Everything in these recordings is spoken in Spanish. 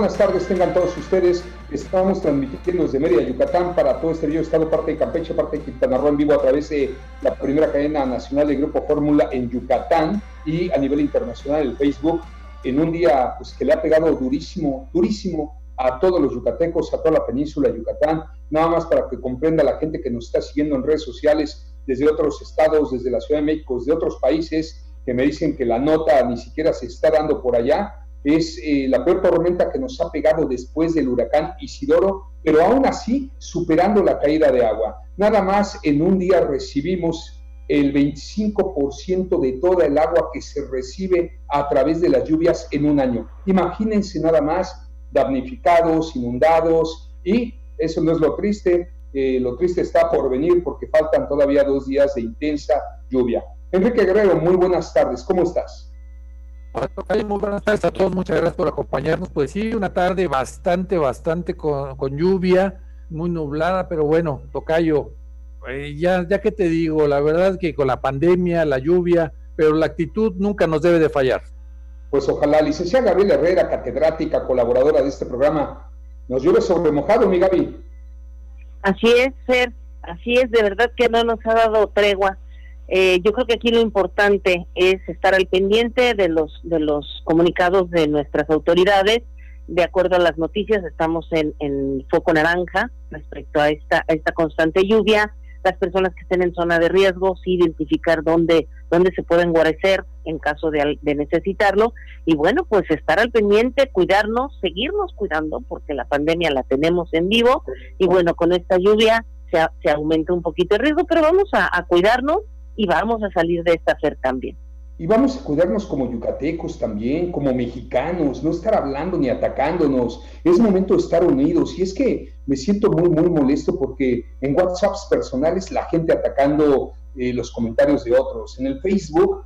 Buenas tardes, tengan todos ustedes. Estamos transmitiendo desde Mérida, Yucatán, para todo este bello estado, parte de Campeche, parte de Quintana Roo, en vivo a través de la primera cadena nacional de Grupo Fórmula en Yucatán y a nivel internacional el Facebook, en un día pues, que le ha pegado durísimo, durísimo a todos los yucatecos, a toda la península de Yucatán, nada más para que comprenda la gente que nos está siguiendo en redes sociales desde otros estados, desde la Ciudad de México, desde otros países, que me dicen que la nota ni siquiera se está dando por allá es eh, la peor tormenta que nos ha pegado después del huracán Isidoro, pero aún así superando la caída de agua. Nada más en un día recibimos el 25% de toda el agua que se recibe a través de las lluvias en un año. Imagínense nada más damnificados, inundados y eso no es lo triste, eh, lo triste está por venir porque faltan todavía dos días de intensa lluvia. Enrique Guerrero, muy buenas tardes, ¿cómo estás? Muy buenas tardes a todos, muchas gracias por acompañarnos. Pues sí, una tarde bastante, bastante con, lluvia, muy nublada, pero bueno, Tocayo, eh, ya, ya que te digo, la verdad es que con la pandemia, la lluvia, pero la actitud nunca nos debe de fallar. Pues ojalá, licenciada Gabriela Herrera, catedrática, colaboradora de este programa, nos llueve sobre mojado, mi Gaby. Así es, Fer, así es, de verdad que no nos ha dado tregua eh, yo creo que aquí lo importante es estar al pendiente de los de los comunicados de nuestras autoridades. De acuerdo a las noticias, estamos en, foco naranja respecto a esta a esta constante lluvia. Las personas que estén en zona de riesgo, sí identificar dónde dónde se pueden guarecer en caso de, de necesitarlo. Y bueno, pues estar al pendiente, cuidarnos, seguirnos cuidando, porque la pandemia la tenemos en vivo. Y bueno, con esta lluvia se, se aumenta un poquito el riesgo, pero vamos a cuidarnos y vamos a salir de esta fer también. Y vamos a cuidarnos como yucatecos también, como mexicanos, no estar hablando ni atacándonos. Es momento de estar unidos. Y es que me siento muy, muy molesto porque en WhatsApps personales la gente atacando eh, los comentarios de otros. En el Facebook,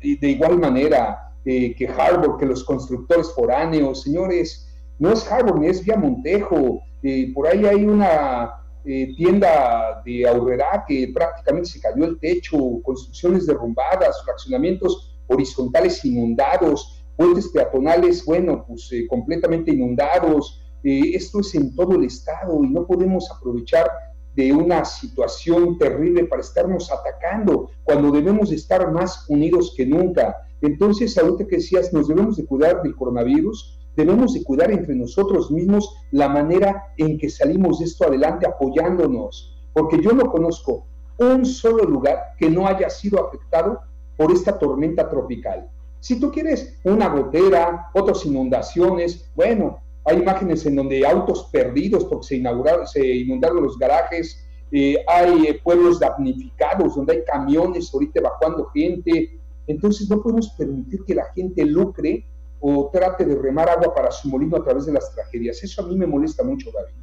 de igual manera, eh, que Harvard, que los constructores foráneos. Señores, no es Harvard ni es Vía Montejo. Eh, por ahí hay una eh, tienda de Aurrera que prácticamente se cayó el techo, construcciones derrumbadas, fraccionamientos horizontales inundados, puentes peatonales, bueno, pues eh, completamente inundados. Eh, esto es en todo el estado y no podemos aprovechar de una situación terrible para estarnos atacando cuando debemos estar más unidos que nunca. Entonces, ahorita que decías, nos debemos de cuidar del coronavirus, debemos de cuidar entre nosotros mismos la manera en que salimos de esto adelante apoyándonos, porque yo no conozco un solo lugar que no haya sido afectado por esta tormenta tropical. Si tú quieres una gotera, otras inundaciones, bueno, hay imágenes en donde autos perdidos porque se inundaron los garajes, eh, hay eh, pueblos damnificados donde hay camiones ahorita evacuando gente. Entonces no podemos permitir que la gente lucre o trate de remar agua para su molino a través de las tragedias. Eso a mí me molesta mucho, David.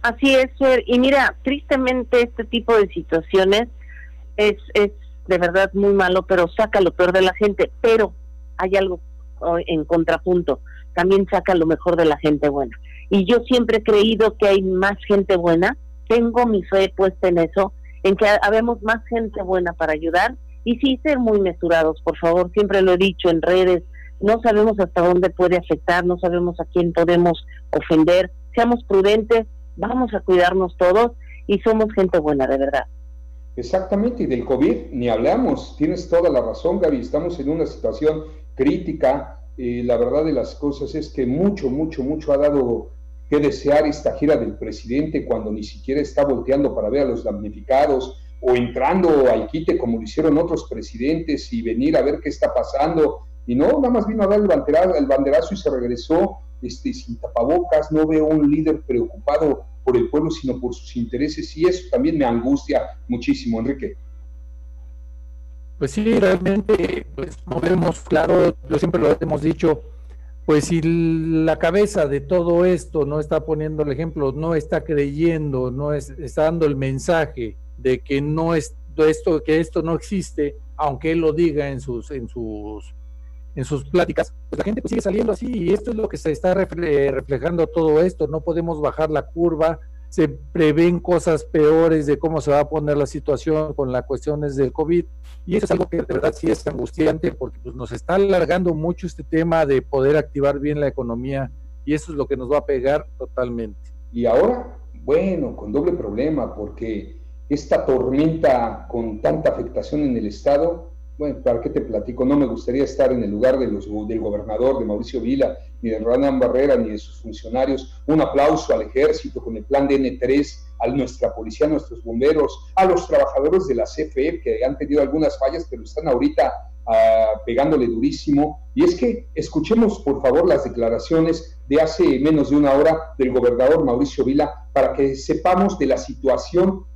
Así es. Y mira, tristemente este tipo de situaciones es, es de verdad muy malo, pero saca lo peor de la gente. Pero hay algo oh, en contrapunto, también saca lo mejor de la gente buena. Y yo siempre he creído que hay más gente buena, tengo mi fe puesta en eso, en que habemos más gente buena para ayudar y sí ser muy mesurados, por favor, siempre lo he dicho en redes, no sabemos hasta dónde puede afectar, no sabemos a quién podemos ofender, seamos prudentes, vamos a cuidarnos todos y somos gente buena, de verdad. Exactamente, y del COVID ni hablamos, tienes toda la razón, Gaby, estamos en una situación crítica, eh, la verdad de las cosas es que mucho, mucho, mucho ha dado que desear esta gira del presidente cuando ni siquiera está volteando para ver a los damnificados o entrando al quite como lo hicieron otros presidentes y venir a ver qué está pasando y no, nada más vino a dar el banderazo, y se regresó este, sin tapabocas, no veo un líder preocupado por el pueblo, sino por sus intereses, y eso también me angustia muchísimo, Enrique. Pues sí, realmente, pues movemos, claro, lo siempre lo hemos dicho, pues si la cabeza de todo esto no está poniendo el ejemplo, no está creyendo, no está dando el mensaje de que no es esto, que esto no existe, aunque él lo diga en sus, en sus, en sus pláticas, pues la gente pues sigue saliendo así y esto es lo que se está reflejando todo esto, no podemos bajar la curva, se prevén cosas peores de cómo se va a poner la situación con las cuestiones del COVID. Y eso es algo que de verdad sí es angustiante porque pues, nos está alargando mucho este tema de poder activar bien la economía y eso es lo que nos va a pegar totalmente. Y ahora, bueno, con doble problema porque esta tormenta con tanta afectación en el Estado bueno, ¿para qué te platico? No me gustaría estar en el lugar de los, del gobernador, de Mauricio Vila, ni de Ronan Barrera, ni de sus funcionarios. Un aplauso al ejército con el plan de N3, a nuestra policía, a nuestros bomberos, a los trabajadores de la CFE que han tenido algunas fallas, pero están ahorita ah, pegándole durísimo. Y es que escuchemos, por favor, las declaraciones de hace menos de una hora del gobernador Mauricio Vila para que sepamos de la situación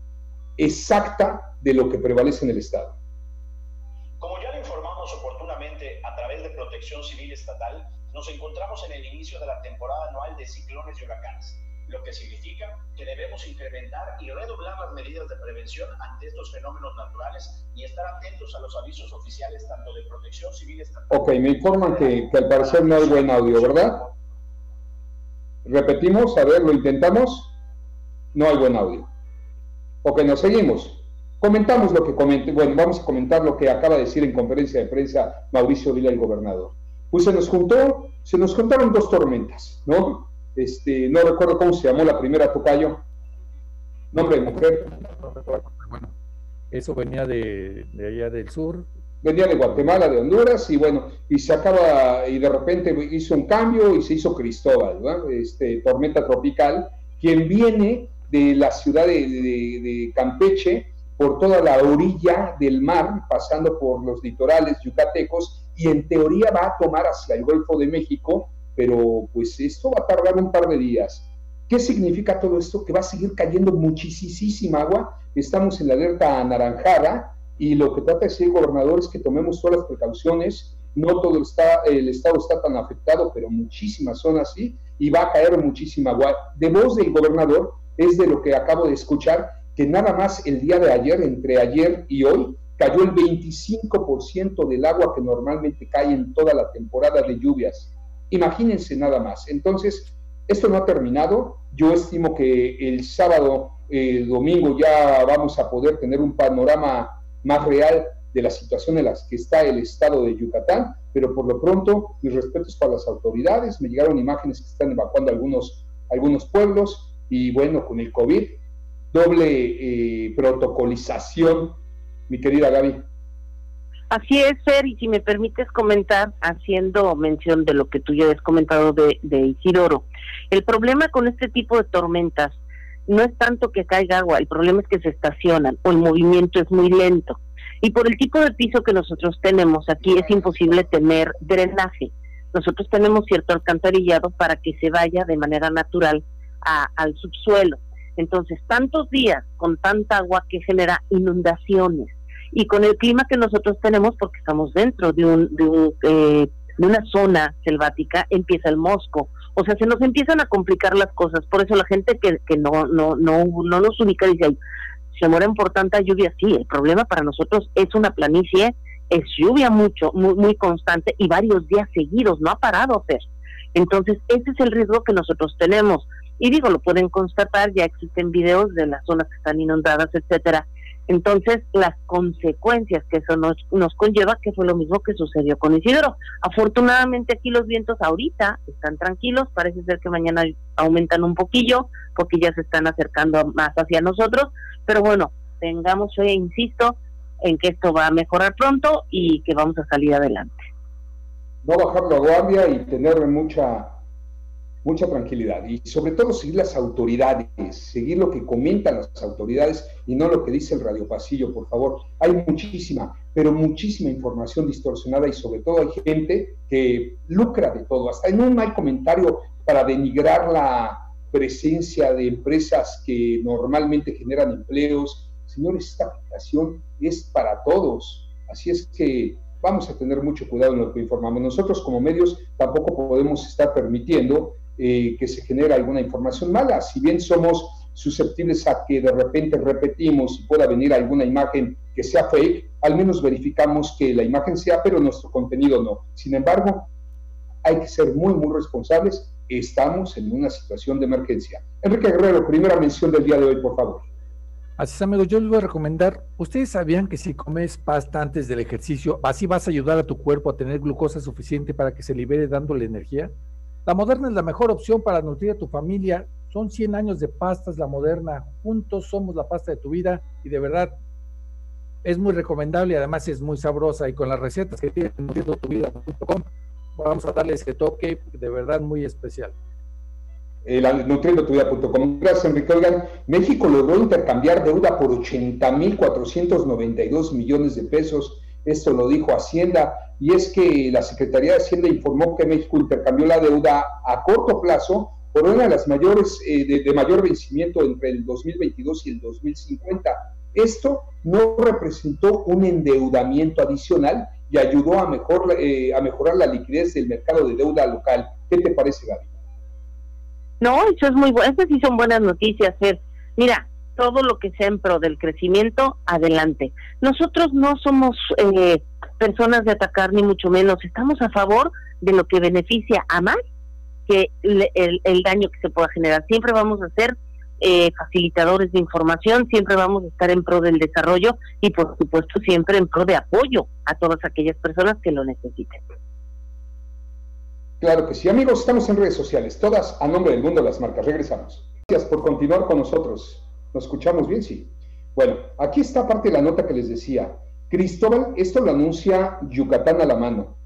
exacta de lo que prevalece en el Estado. Estatal, nos encontramos en el inicio de la temporada anual de ciclones y huracanes, lo que significa que debemos incrementar y redoblar las medidas de prevención ante estos fenómenos naturales y estar atentos a los avisos oficiales tanto de Protección Civil Estatal. Ok, me informan que, que al parecer no hay buen audio, ¿verdad? Repetimos, a ver, lo intentamos. No hay buen audio. Ok, nos seguimos. Comentamos lo que comente, bueno, vamos a comentar lo que acaba de decir en conferencia de prensa Mauricio Vila, el gobernador. Pues se nos juntó, se nos juntaron dos tormentas, ¿no? Este, no recuerdo cómo se llamó la primera tocayo. Nombre de mujer. Bueno, eso venía de, allá del sur. Venía de Guatemala, de Honduras, y bueno, y se acaba, y de repente hizo un cambio y se hizo Cristóbal, ¿no? Este, tormenta tropical, quien viene de la ciudad de Campeche, por toda la orilla del mar, pasando por los litorales yucatecos, y en teoría va a tomar hacia el Golfo de México, pero pues esto va a tardar un par de días. ¿Qué significa todo esto? Que va a seguir cayendo muchísima agua. Estamos en la alerta anaranjada y lo que trata de decir el gobernador es que tomemos todas las precauciones. No todo está, el estado está tan afectado, pero muchísimas zonas sí, y va a caer muchísima agua. De voz del gobernador es de lo que acabo de escuchar que nada más el día de ayer, entre ayer y hoy, cayó el 25% del agua que normalmente cae en toda la temporada de lluvias. Imagínense nada más. Entonces, esto no ha terminado. Yo estimo que el sábado, el domingo, ya vamos a poder tener un panorama más real de la situación en la que está el estado de Yucatán, pero por lo pronto, mis respetos para las autoridades. Me llegaron imágenes que están evacuando algunos, algunos pueblos y bueno, con el COVID doble eh, protocolización, mi querida Gaby. Así es, Fer, y si me permites comentar, haciendo mención de lo que tú ya has comentado de, de Isidoro, el problema con este tipo de tormentas no es tanto que caiga agua, el problema es que se estacionan o el movimiento es muy lento. Y por el tipo de piso que nosotros tenemos aquí es imposible tener drenaje. Nosotros tenemos cierto alcantarillado para que se vaya de manera natural al subsuelo. Entonces, tantos días con tanta agua que genera inundaciones y con el clima que nosotros tenemos, porque estamos dentro de, un, de, un, eh, de una zona selvática, empieza el mosco. O sea, se nos empiezan a complicar las cosas. Por eso la gente que, que no, no, no, no nos ubica dice, se mueren por tanta lluvia. Sí, el problema para nosotros es una planicie, es lluvia mucho, muy, muy constante y varios días seguidos, no ha parado hacer. Entonces, ese es el riesgo que nosotros tenemos. Y digo, lo pueden constatar, ya existen videos de las zonas que están inundadas, etcétera. Entonces, las consecuencias que eso nos, nos conlleva, que fue lo mismo que sucedió con Isidro. Afortunadamente aquí los vientos ahorita están tranquilos, parece ser que mañana aumentan un poquillo, porque ya se están acercando más hacia nosotros, pero bueno, tengamos fe, insisto, en que esto va a mejorar pronto y que vamos a salir adelante. No bajar la guardia y tener mucha mucha tranquilidad y sobre todo seguir las autoridades, seguir lo que comentan las autoridades y no lo que dice el radio pasillo, por favor. Hay muchísima, pero muchísima información distorsionada y sobre todo hay gente que lucra de todo. Hasta en un mal comentario para denigrar la presencia de empresas que normalmente generan empleos. Señores, esta aplicación es para todos. Así es que vamos a tener mucho cuidado en lo que informamos. Nosotros como medios tampoco podemos estar permitiendo eh, que se genere alguna información mala. Si bien somos susceptibles a que de repente repetimos y pueda venir alguna imagen que sea fake, al menos verificamos que la imagen sea, pero nuestro contenido no. Sin embargo, hay que ser muy, muy responsables. Estamos en una situación de emergencia. Enrique Guerrero, primera mención del día de hoy, por favor. Así es, amigos, yo les voy a recomendar, ¿ustedes sabían que si comes pasta antes del ejercicio, así vas a ayudar a tu cuerpo a tener glucosa suficiente para que se libere dándole energía? La moderna es la mejor opción para nutrir a tu familia. Son 100 años de pastas, la moderna. Juntos somos la pasta de tu vida y de verdad es muy recomendable y además es muy sabrosa. Y con las recetas que tiene nutriendotuvida.com vamos a darle ese toque de verdad muy especial. Eh, nutriendotuvida.com. Gracias, Enrique. Oigan, México logró intercambiar deuda por 80.492 millones de pesos. Esto lo dijo Hacienda y es que la Secretaría de Hacienda informó que México intercambió la deuda a corto plazo por una de las mayores eh, de, mayor vencimiento entre el 2022 y el 2050. Esto no representó un endeudamiento adicional y ayudó a, mejor, eh, a mejorar la liquidez del mercado de deuda local. ¿Qué te parece, Gaby? No, eso es muy bueno. Esas sí son buenas noticias, Fer. Mira, todo lo que sea en pro del crecimiento, adelante. Nosotros no somos eh, personas de atacar ni mucho menos, estamos a favor de lo que beneficia a más que el, daño que se pueda generar. Siempre vamos a ser eh, facilitadores de información, siempre vamos a estar en pro del desarrollo y por supuesto siempre en pro de apoyo a todas aquellas personas que lo necesiten. Claro que sí, amigos, estamos en redes sociales, todas a nombre del mundo de las marcas. Regresamos. Gracias por continuar con nosotros. ¿Nos escuchamos bien? Sí. Bueno, aquí está parte de la nota que les decía. Cristóbal, esto lo anuncia Yucatán a la mano.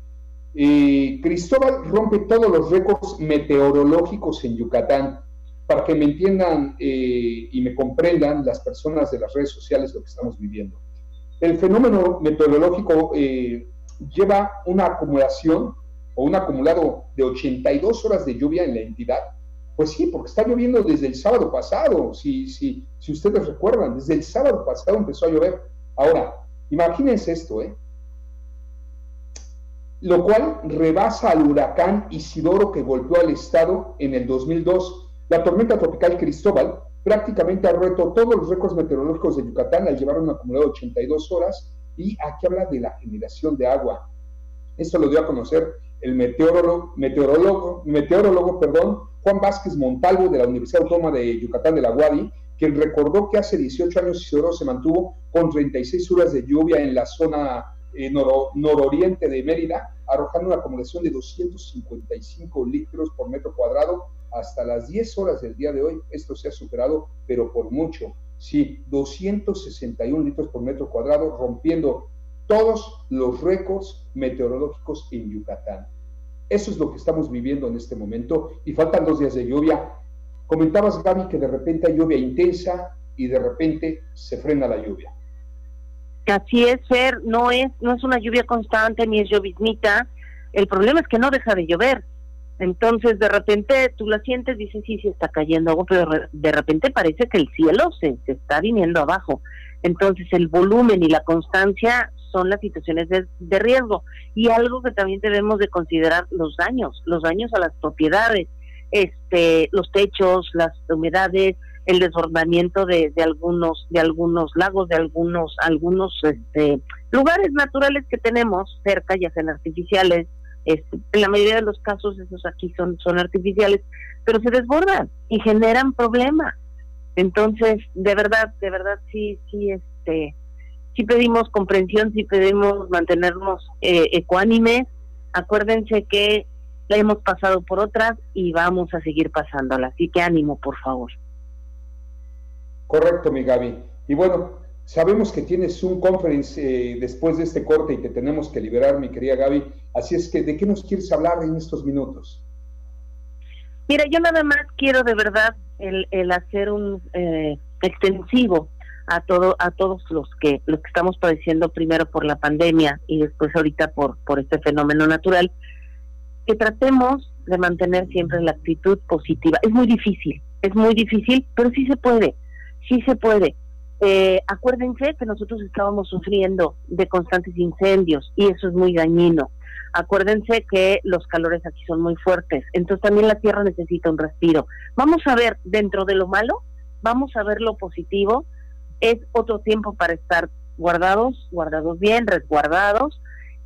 Cristóbal rompe todos los récords meteorológicos en Yucatán. Para que me entiendan eh, y me comprendan las personas de las redes sociales lo que estamos viviendo. El fenómeno meteorológico eh, lleva una acumulación o un acumulado de 82 horas de lluvia en la entidad. Pues sí, porque está lloviendo desde el sábado pasado, si, si, si ustedes recuerdan, desde el sábado pasado empezó a llover. Ahora, Imagínense esto, ¿eh? Lo cual rebasa al huracán Isidoro que golpeó al estado en el 2002. La tormenta tropical Cristóbal prácticamente ha roto todos los récords meteorológicos de Yucatán al llevar un acumulado de 82 horas y aquí habla de la generación de agua. Esto lo dio a conocer el meteorólogo, meteorólogo, meteorólogo perdón, Juan Vázquez Montalvo de la Universidad Autónoma de Yucatán de la Guadi, quien recordó que hace 18 años Isidoro se mantuvo con 36 horas de lluvia en la zona eh, nororiente de Mérida, arrojando una acumulación de 255 litros por metro cuadrado hasta las 10 horas del día de hoy. Esto se ha superado, pero por mucho. Sí, 261 litros por metro cuadrado, rompiendo todos los récords meteorológicos en Yucatán. Eso es lo que estamos viviendo en este momento y faltan dos días de lluvia. Comentabas, Gaby, que de repente hay lluvia intensa y de repente se frena la lluvia. Así es, Fer, no es, no es una lluvia constante ni es lloviznita. El problema es que no deja de llover. Entonces, de repente tú la sientes, dices, sí, sí está cayendo agua, pero de repente parece que el cielo se, se está viniendo abajo. Entonces, el volumen y la constancia son las situaciones de, de, riesgo. Y algo que también debemos de considerar, los daños, los daños a las propiedades este, los techos, las humedades, el desbordamiento de, de, algunos de algunos lagos, de algunos algunos este, lugares naturales que tenemos cerca, ya sean artificiales. Este, en la mayoría de los casos esos aquí son son artificiales, pero se desbordan y generan problemas. Entonces, de verdad, de verdad sí sí este sí pedimos comprensión, sí pedimos mantenernos eh, ecuánimes. Acuérdense que la hemos pasado por otras y vamos a seguir pasándola. Así que ánimo, por favor. Correcto, mi Gaby. Y bueno, sabemos que tienes un conference eh, después de este corte y que tenemos que liberar, mi querida Gaby. Así es que, ¿de qué nos quieres hablar en estos minutos? Mira, yo nada más quiero de verdad el, el hacer un eh, extensivo a todo a todos los que los que estamos padeciendo primero por la pandemia y después ahorita por por este fenómeno natural que tratemos de mantener siempre la actitud positiva. Es muy difícil, es muy difícil, pero sí se puede, sí se puede. Eh, acuérdense que nosotros estábamos sufriendo de constantes incendios y eso es muy dañino. Acuérdense que los calores aquí son muy fuertes, entonces también la tierra necesita un respiro. Vamos a ver dentro de lo malo, vamos a ver lo positivo. Es otro tiempo para estar guardados, guardados bien, resguardados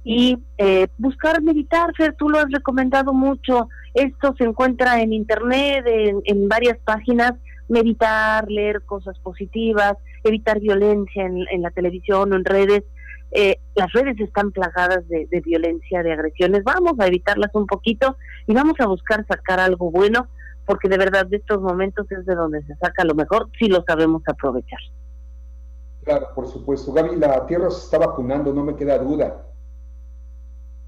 y eh, buscar meditar. Fer, tú lo has recomendado mucho. Esto se encuentra en internet, en varias páginas meditar, leer cosas positivas, evitar violencia en, la televisión o en redes. Eh, las redes están plagadas de, violencia, de agresiones. Vamos a evitarlas un poquito y vamos a buscar sacar algo bueno, porque de verdad de estos momentos es de donde se saca lo mejor si lo sabemos aprovechar. Claro, por supuesto. Gaby, la tierra se está vacunando, no me queda duda.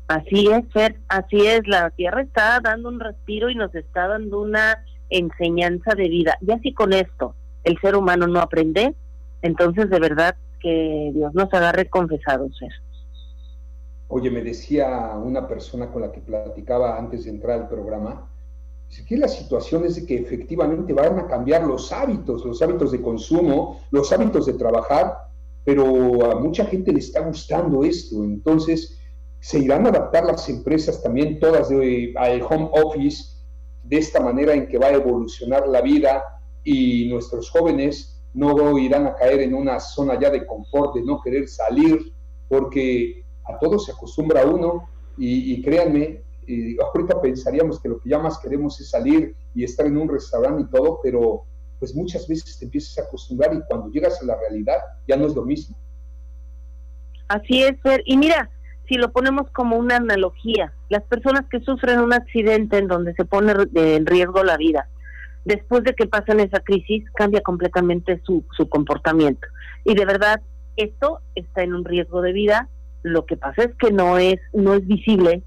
Así es, Fer, así es. La tierra está dando un respiro y nos está dando una enseñanza de vida. Ya si con esto el ser humano no aprende, entonces de verdad que Dios nos agarre confesados. Ser. Oye, me decía una persona con la que platicaba antes de entrar al programa, dice que la situación es de que efectivamente van a cambiar los hábitos, los hábitos de consumo, los hábitos de trabajar, pero a mucha gente le está gustando esto, entonces se irán a adaptar las empresas también todas de, al home office de esta manera en que va a evolucionar la vida y nuestros jóvenes no irán a caer en una zona ya de confort, de no querer salir, porque a todo se acostumbra uno y, créanme, ahorita pensaríamos que lo que ya más queremos es salir y estar en un restaurante y todo, pero pues muchas veces te empiezas a acostumbrar y cuando llegas a la realidad ya no es lo mismo. Así es. Y mira, si lo ponemos como una analogía, las personas que sufren un accidente en donde se pone en riesgo la vida, después de que pasan esa crisis, cambia completamente su, su comportamiento. Y de verdad, esto está en un riesgo de vida. Lo que pasa es que no es, no es visible,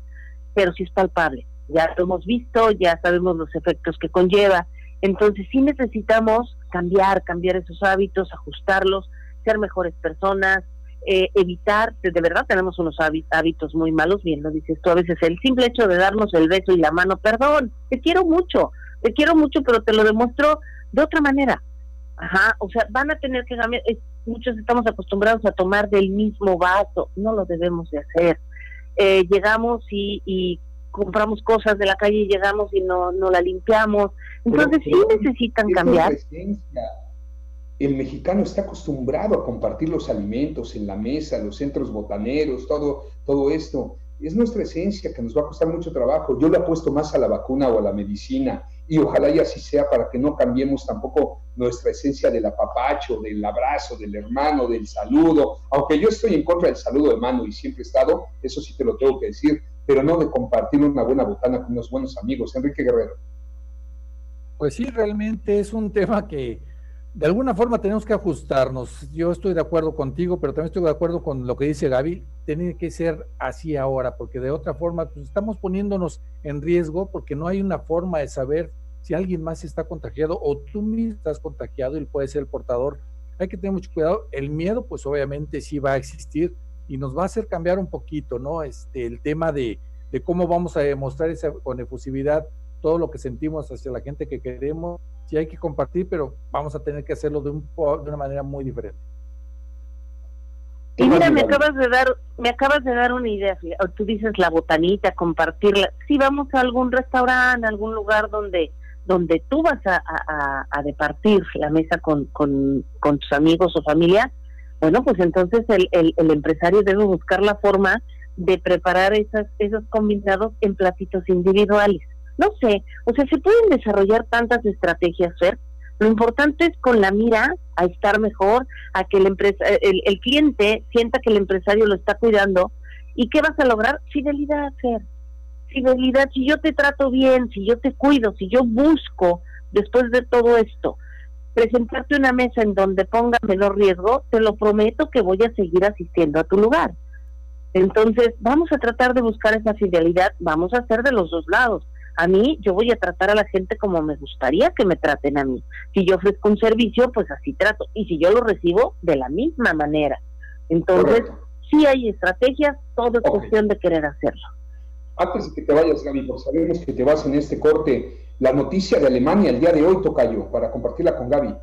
pero sí es palpable. Ya lo hemos visto, ya sabemos los efectos que conlleva. Entonces sí necesitamos cambiar, cambiar esos hábitos, ajustarlos, ser mejores personas, eh, evitar, de verdad tenemos unos hábitos muy malos, bien lo dices tú, a veces el simple hecho de darnos el beso y la mano, perdón, te quiero mucho, te quiero mucho, pero te lo demuestro de otra manera. Ajá, o sea, van a tener que cambiar, muchos estamos acostumbrados a tomar del mismo vaso, no lo debemos de hacer. Eh, llegamos y, y compramos cosas de la calle y llegamos y no, no la limpiamos. Entonces sí necesitan cambiar el mexicano está acostumbrado a compartir los alimentos en la mesa, los centros botaneros, todo, todo esto. Es nuestra esencia que nos va a costar mucho trabajo. Yo le apuesto más a la vacuna o a la medicina y ojalá y así sea para que no cambiemos tampoco nuestra esencia del apapacho, del abrazo, del hermano, del saludo. Aunque yo estoy en contra del saludo de mano y siempre he estado, eso sí te lo tengo que decir, pero no de compartir una buena botana con unos buenos amigos. Enrique Guerrero. Pues sí, realmente es un tema que de alguna forma tenemos que ajustarnos. Yo estoy de acuerdo contigo, pero también estoy de acuerdo con lo que dice Gaby. Tiene que ser así ahora, porque de otra forma pues, estamos poniéndonos en riesgo porque no hay una forma de saber si alguien más está contagiado o tú mismo estás contagiado y puede ser el portador. Hay que tener mucho cuidado. El miedo, pues obviamente sí va a existir y nos va a hacer cambiar un poquito, ¿no? Este, el tema de, cómo vamos a demostrar esa con efusividad todo lo que sentimos hacia la gente que queremos sí hay que compartir, pero vamos a tener que hacerlo de, un, de una manera muy diferente. Y mira, me acabas de dar, me acabas de dar una idea. Tú dices la botanita, compartirla. Si vamos a algún restaurante, algún lugar donde donde tú vas a, a, departir la mesa con, con, con, tus amigos o familia, bueno, pues entonces el, el, el, empresario debe buscar la forma de preparar esas, esos combinados en platitos individuales no sé, o sea, se pueden desarrollar tantas estrategias, Fer. Lo importante es con la mira a estar mejor, a que el, empresa, el, el cliente sienta que el empresario lo está cuidando. ¿Y qué vas a lograr? Fidelidad, Fer. Fidelidad, si yo te trato bien, si yo te cuido, si yo busco, después de todo esto, presentarte una mesa en donde ponga menor riesgo, te lo prometo que voy a seguir asistiendo a tu lugar. Entonces, vamos a tratar de buscar esa fidelidad, vamos a hacer de los dos lados. A mí, yo voy a tratar a la gente como me gustaría que me traten a mí. Si yo ofrezco un servicio, pues así trato. Y si yo lo recibo, de la misma manera. Entonces, sí hay estrategias, todo es cuestión de querer hacerlo. Antes de que te vayas, Gaby, porque sabemos que te vas en este corte, la noticia de Alemania el día de hoy, Tocayo, para compartirla con Gaby.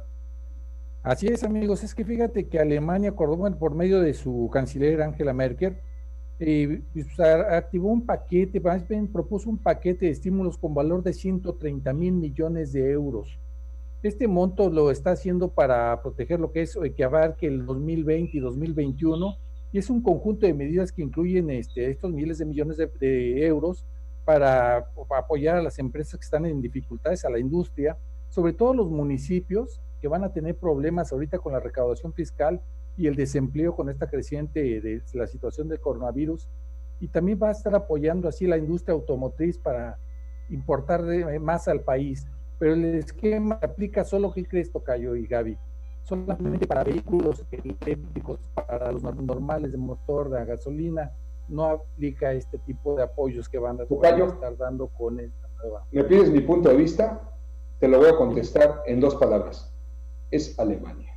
Así es, amigos. Es que fíjate que Alemania acordó por medio de su canciller Angela Merkel, eh, activó un paquete, más bien propuso un paquete de estímulos con valor de 130 mil millones de euros. Este monto lo está haciendo para proteger lo que es que abarque el 2020 y 2021 y es un conjunto de medidas que incluyen este, estos miles de millones de, euros para, apoyar a las empresas que están en dificultades, a la industria, sobre todo los municipios que van a tener problemas ahorita con la recaudación fiscal y el desempleo con esta creciente de la situación del coronavirus. Y también va a estar apoyando así la industria automotriz para importar más al país. Pero el esquema aplica solo, ¿qué crees, Tocayo y Gaby? solamente para vehículos eléctricos, para los normales de motor de gasolina, no aplica este tipo de apoyos que van a, estar dando con esta nueva. ¿Me pides mi punto de vista? Te lo voy a contestar en dos palabras. Es Alemania.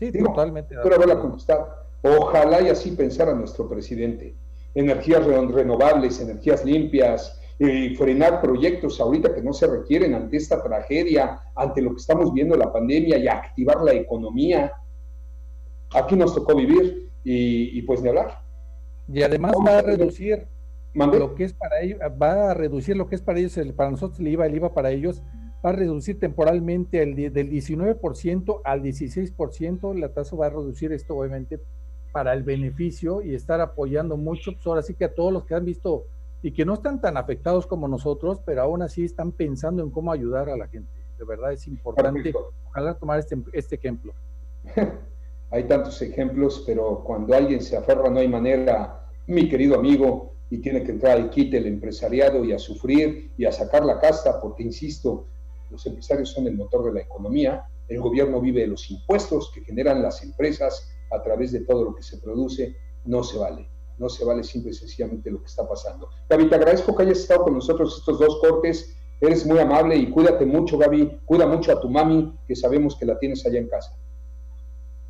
Sí, totalmente. Pero voy a contestar. Ojalá y así pensara nuestro presidente. Energías renovables, energías limpias, y frenar proyectos ahorita que no se requieren ante esta tragedia, ante lo que estamos viendo la pandemia y activar la economía. Aquí nos tocó vivir y, pues ni hablar. Y además va a reducir lo que es para ellos, va a reducir lo que es para ellos, el, para nosotros el IVA, el IVA para ellos va a reducir temporalmente el, del 19% al 16%, la tasa va a reducir esto obviamente para el beneficio y estar apoyando mucho, pues ahora sí que a todos los que han visto y que no están tan afectados como nosotros, pero aún así están pensando en cómo ayudar a la gente. De verdad es importante, ojalá tomar este, este ejemplo. hay tantos ejemplos, pero cuando alguien se aferra no hay manera, mi querido amigo, y tiene que entrar al quite el empresariado y a sufrir y a sacar la casta, porque insisto, los empresarios son el motor de la economía, el gobierno vive de los impuestos que generan las empresas a través de todo lo que se produce, no se vale no se vale simple y sencillamente lo que está pasando. Gaby, te agradezco que hayas estado con nosotros estos dos cortes. Eres muy amable y cuídate mucho, Gaby. Cuida mucho a tu mami, que sabemos que la tienes allá en casa.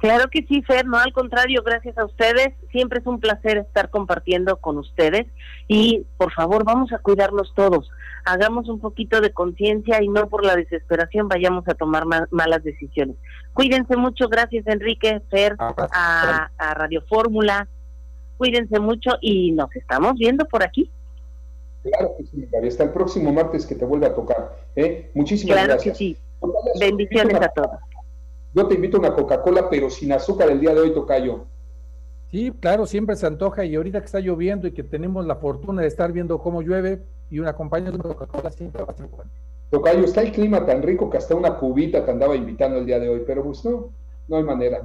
Claro que sí, Fer, no al contrario, gracias a ustedes. Siempre es un placer estar compartiendo con ustedes y por favor vamos a cuidarnos todos. Hagamos un poquito de conciencia y no por la desesperación vayamos a tomar malas decisiones. Cuídense mucho, gracias Enrique, Fer, a, a Radio Fórmula, Cuídense mucho y nos estamos viendo por aquí. Claro que sí. Hasta el próximo martes que te vuelva a tocar. ¿eh? Muchísimas claro gracias. Que sí. Bendiciones a todos. Yo te invito a una Coca-Cola, pero sin azúcar el día de hoy, Tocayo. Sí, claro, siempre se antoja y ahorita que está lloviendo y que tenemos la fortuna de estar viendo cómo llueve y una compañía de Coca-Cola siempre va a ser bueno. Tocayo, está el clima tan rico que hasta una cubita te andaba invitando el día de hoy, pero pues no, no hay manera.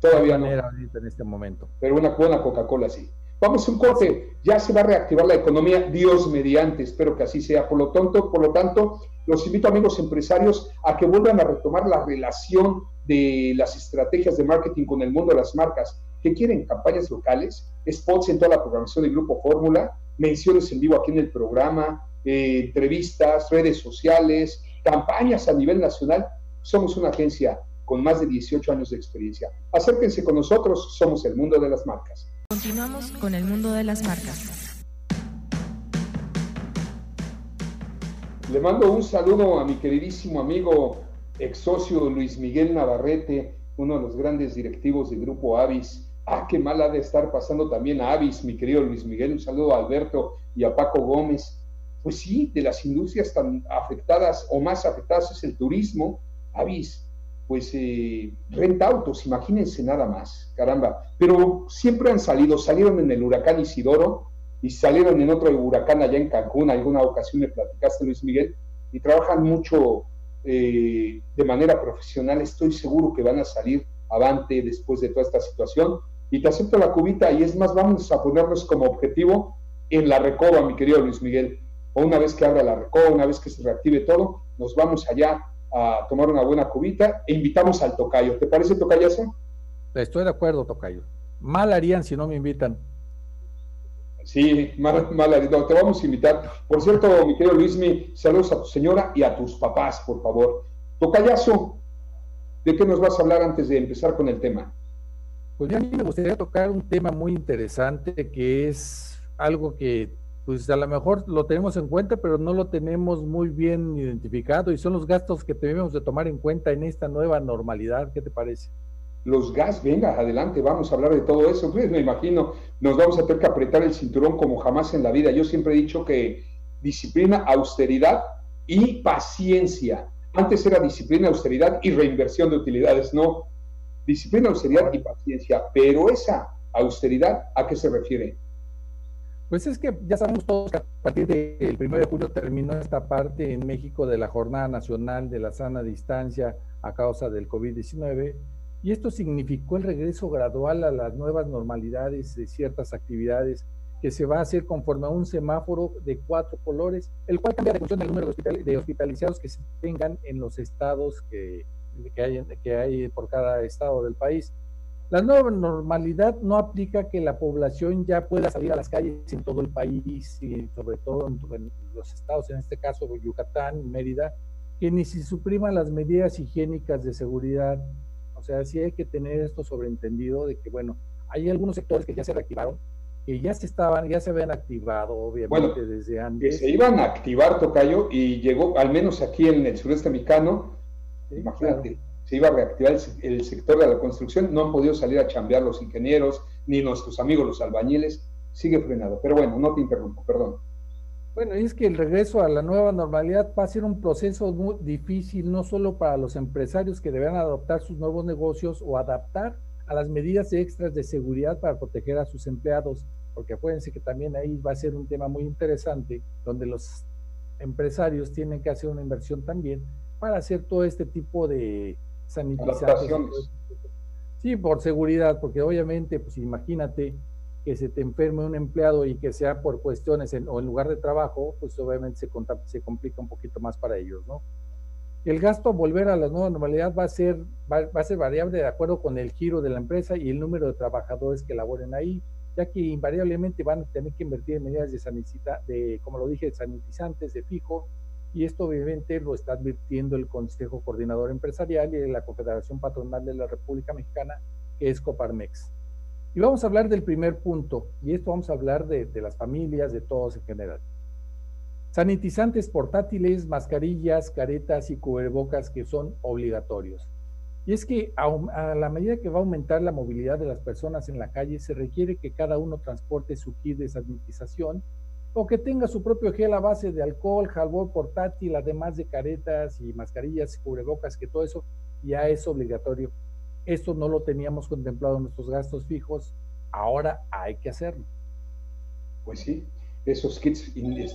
Todavía no. En este momento. Pero una buena Coca-Cola sí. Vamos a un corte. Ya se va a reactivar la economía, Dios mediante. Espero que así sea. Por lo tanto, por lo tanto, los invito, amigos empresarios, a que vuelvan a retomar la relación de las estrategias de marketing con el mundo de las marcas. que quieren? Campañas locales, spots en toda la programación del Grupo Fórmula, menciones en vivo aquí en el programa, eh, entrevistas, redes sociales, campañas a nivel nacional. Somos una agencia con más de 18 años de experiencia. Acérquense con nosotros, somos el mundo de las marcas. Continuamos con el mundo de las marcas. Le mando un saludo a mi queridísimo amigo, ex socio Luis Miguel Navarrete, uno de los grandes directivos del grupo Avis. Ah, qué mal ha de estar pasando también a Avis, mi querido Luis Miguel. Un saludo a Alberto y a Paco Gómez. Pues sí, de las industrias tan afectadas o más afectadas es el turismo. Avis pues eh, renta autos, imagínense nada más, caramba. Pero siempre han salido, salieron en el huracán Isidoro y salieron en otro huracán allá en Cancún, alguna ocasión me platicaste Luis Miguel, y trabajan mucho eh, de manera profesional, estoy seguro que van a salir avante después de toda esta situación. Y te acepto la cubita y es más, vamos a ponernos como objetivo en la recoba, mi querido Luis Miguel. O una vez que abra la recoba, una vez que se reactive todo, nos vamos allá a tomar una buena cubita e invitamos al tocayo. ¿Te parece, tocayazo? Estoy de acuerdo, tocayo. Mal harían si no me invitan. Sí, mal, mal harían. te vamos a invitar. Por cierto, mi querido Luismi, saludos a tu señora y a tus papás, por favor. Tocayazo, ¿de qué nos vas a hablar antes de empezar con el tema? Pues a mí me gustaría tocar un tema muy interesante que es algo que pues a lo mejor lo tenemos en cuenta, pero no lo tenemos muy bien identificado y son los gastos que debemos de tomar en cuenta en esta nueva normalidad. ¿Qué te parece? Los gas, venga, adelante, vamos a hablar de todo eso. Pues me imagino, nos vamos a tener que apretar el cinturón como jamás en la vida. Yo siempre he dicho que disciplina, austeridad y paciencia. Antes era disciplina, austeridad y reinversión de utilidades, no. Disciplina, austeridad y paciencia. Pero esa austeridad, ¿a qué se refiere? Pues es que ya sabemos todos que a partir del 1 de julio terminó esta parte en México de la Jornada Nacional de la Sana Distancia a causa del COVID-19 y esto significó el regreso gradual a las nuevas normalidades de ciertas actividades que se va a hacer conforme a un semáforo de cuatro colores, el cual cambia de función del número de, hospitalizados que se tengan en los estados que, que, hay, que hay por cada estado del país. La nueva normalidad no aplica que la población ya pueda salir a las calles en todo el país y sobre todo en, los estados, en este caso Yucatán, Mérida, que ni se supriman las medidas higiénicas de seguridad. O sea, sí hay que tener esto sobreentendido de que, bueno, hay algunos sectores que ya se reactivaron, que ya se estaban, ya se habían activado, obviamente, desde antes. Que se iban a activar, Tocayo, y llegó, al menos aquí en el sureste mexicano, imagínate se iba a reactivar el, sector de la construcción, no han podido salir a chambear los ingenieros, ni nuestros amigos los albañiles, sigue frenado. Pero bueno, no te interrumpo, perdón. Bueno, es que el regreso a la nueva normalidad va a ser un proceso muy difícil, no solo para los empresarios que deberán adoptar sus nuevos negocios o adaptar a las medidas extras de seguridad para proteger a sus empleados, porque acuérdense que también ahí va a ser un tema muy interesante, donde los empresarios tienen que hacer una inversión también para hacer todo este tipo de sanitizantes. Sí, por seguridad, porque obviamente, pues imagínate que se te enferme un empleado y que sea por cuestiones o en lugar de trabajo, pues obviamente se, se complica un poquito más para ellos, ¿no? El gasto a volver a la nueva normalidad va a ser va, a ser variable de acuerdo con el giro de la empresa y el número de trabajadores que laboren ahí, ya que invariablemente van a tener que invertir en medidas de sanitizantes, de, como lo dije, sanitizantes de fijo, y esto obviamente lo está advirtiendo el Consejo Coordinador Empresarial y la Confederación Patronal de la República Mexicana, que es Coparmex. Y vamos a hablar del primer punto, y esto vamos a hablar de, las familias, de todos en general. Sanitizantes portátiles, mascarillas, caretas y cubrebocas que son obligatorios. Y es que a, la medida que va a aumentar la movilidad de las personas en la calle, se requiere que cada uno transporte su kit de sanitización o que tenga su propio gel a base de alcohol, jabón portátil, además de caretas y mascarillas, cubrebocas, que todo eso ya es obligatorio. Esto no lo teníamos contemplado en nuestros gastos fijos, ahora hay que hacerlo. Pues sí, esos kits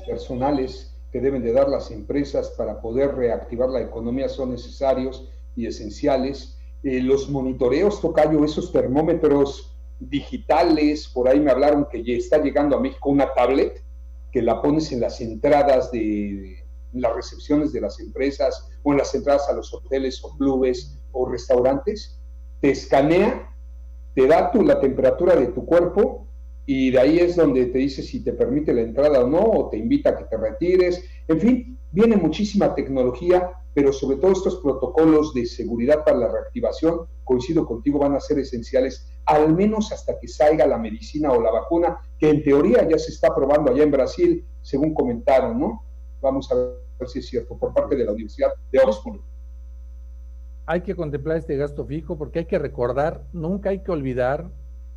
personales que deben de dar las empresas para poder reactivar la economía son necesarios y esenciales. Eh, los monitoreos, Tocayo, esos termómetros digitales, por ahí me hablaron que ya está llegando a México una tablet que la pones en las entradas de las recepciones de las empresas o en las entradas a los hoteles o clubes o restaurantes, te escanea, te da tú la temperatura de tu cuerpo y de ahí es donde te dice si te permite la entrada o no, o te invita a que te retires. En fin, viene muchísima tecnología, pero sobre todo estos protocolos de seguridad para la reactivación, coincido contigo, van a ser esenciales al menos hasta que salga la medicina o la vacuna, que en teoría ya se está probando allá en Brasil, según comentaron, ¿no? Vamos a ver si es cierto, por parte de la Universidad de Oxford. Hay que contemplar este gasto fijo porque hay que recordar, nunca hay que olvidar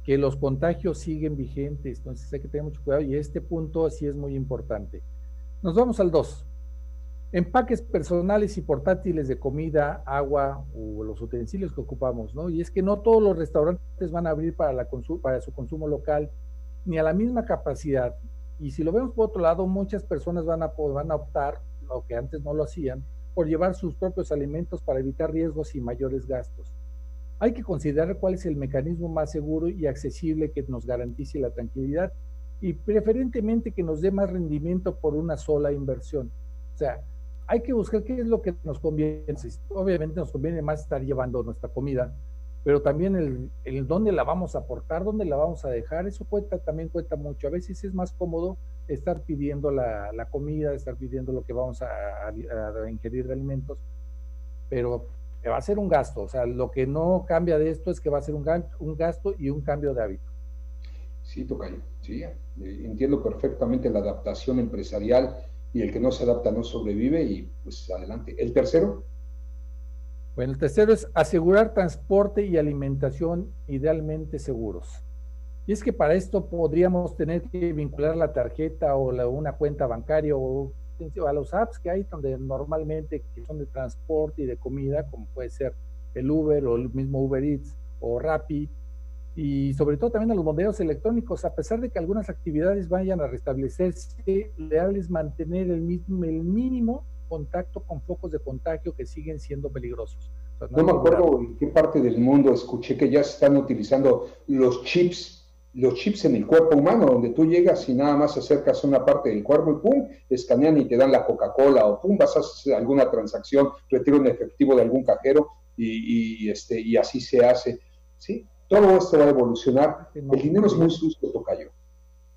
que los contagios siguen vigentes, entonces hay que tener mucho cuidado y este punto sí es muy importante. Nos vamos al 2. Empaques personales y portátiles de comida, agua o los utensilios que ocupamos, ¿no? Y es que no todos los restaurantes van a abrir para, la para su consumo local ni a la misma capacidad. Y si lo vemos por otro lado, muchas personas van a, van a optar, lo que antes no lo hacían, por llevar sus propios alimentos para evitar riesgos y mayores gastos. Hay que considerar cuál es el mecanismo más seguro y accesible que nos garantice la tranquilidad y preferentemente que nos dé más rendimiento por una sola inversión. O sea, hay que buscar qué es lo que nos conviene. Obviamente nos conviene más estar llevando nuestra comida, pero también el, el dónde la vamos a aportar, dónde la vamos a dejar, eso cuenta, también cuenta mucho. A veces es más cómodo estar pidiendo la, la comida, estar pidiendo lo que vamos a, a, ingerir de alimentos, pero va a ser un gasto. O sea, lo que no cambia de esto es que va a ser un, un gasto y un cambio de hábito. Sí, Tocayo. Sí, Sí, eh, entiendo perfectamente la adaptación empresarial y el que no se adapta no sobrevive y pues adelante. ¿El tercero? Bueno, el tercero es asegurar transporte y alimentación idealmente seguros. Y es que para esto podríamos tener que vincular la tarjeta o una cuenta bancaria o a los apps que hay donde normalmente que son de transporte y de comida, como puede ser el Uber o el mismo Uber Eats o Rappi, y sobre todo también a los bomberos electrónicos, a pesar de que algunas actividades vayan a restablecerse, leales mantener el, mismo, el mínimo contacto con focos de contagio que siguen siendo peligrosos. no, me acuerdo en qué parte del mundo escuché que ya se están utilizando los chips los chips en el cuerpo humano, donde tú llegas y nada más acercas una parte del cuerpo y pum, escanean y te dan la Coca-Cola o pum, vas a hacer alguna transacción, retiro un efectivo de algún cajero y, y, este, y así se hace. ¿sí? Todo esto va a evolucionar. El dinero es muy sucio, Tocayo.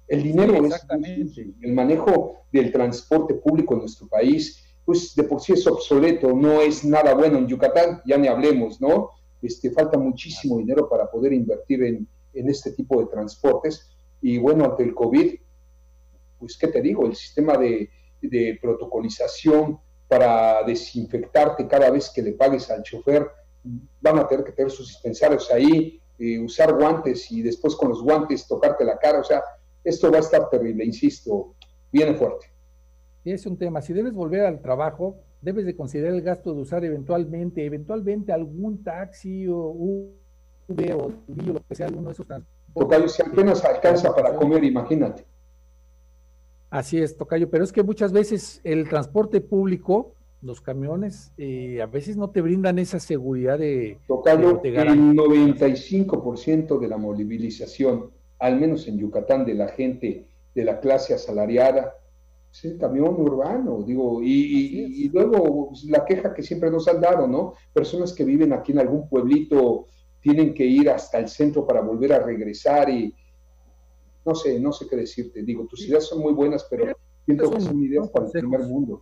El dinero es muy El manejo del transporte público en nuestro país, pues de por sí es obsoleto, no es nada bueno en Yucatán, ya ni hablemos, ¿no? Este, falta muchísimo dinero para poder invertir en, en este tipo de transportes. Y bueno, ante el COVID, pues, ¿qué te digo? El sistema de, de protocolización para desinfectarte cada vez que le pagues al chofer, van a tener que tener sus dispensarios ahí, eh, usar guantes y después con los guantes tocarte la cara. O sea, esto va a estar terrible, insisto, viene fuerte. Y es un tema, si debes volver al trabajo, debes de considerar el gasto de usar eventualmente, eventualmente algún taxi o un o lo que sea, alguno de esos Tocayo, si apenas alcanza para comer, imagínate. Así es, Tocayo, pero es que muchas veces el transporte público, los camiones, eh, a veces no te brindan esa seguridad de... Tocayo, el 95% de la movilización, al menos en Yucatán, de la gente de la clase asalariada, es el camión urbano, digo, y, y, luego pues, la queja que siempre nos han dado, ¿no? Personas que viven aquí en algún pueblito tienen que ir hasta el centro para volver a regresar y no sé, no sé qué decirte. Digo, tus ideas son muy buenas, pero siento que son ideas para el primer mundo.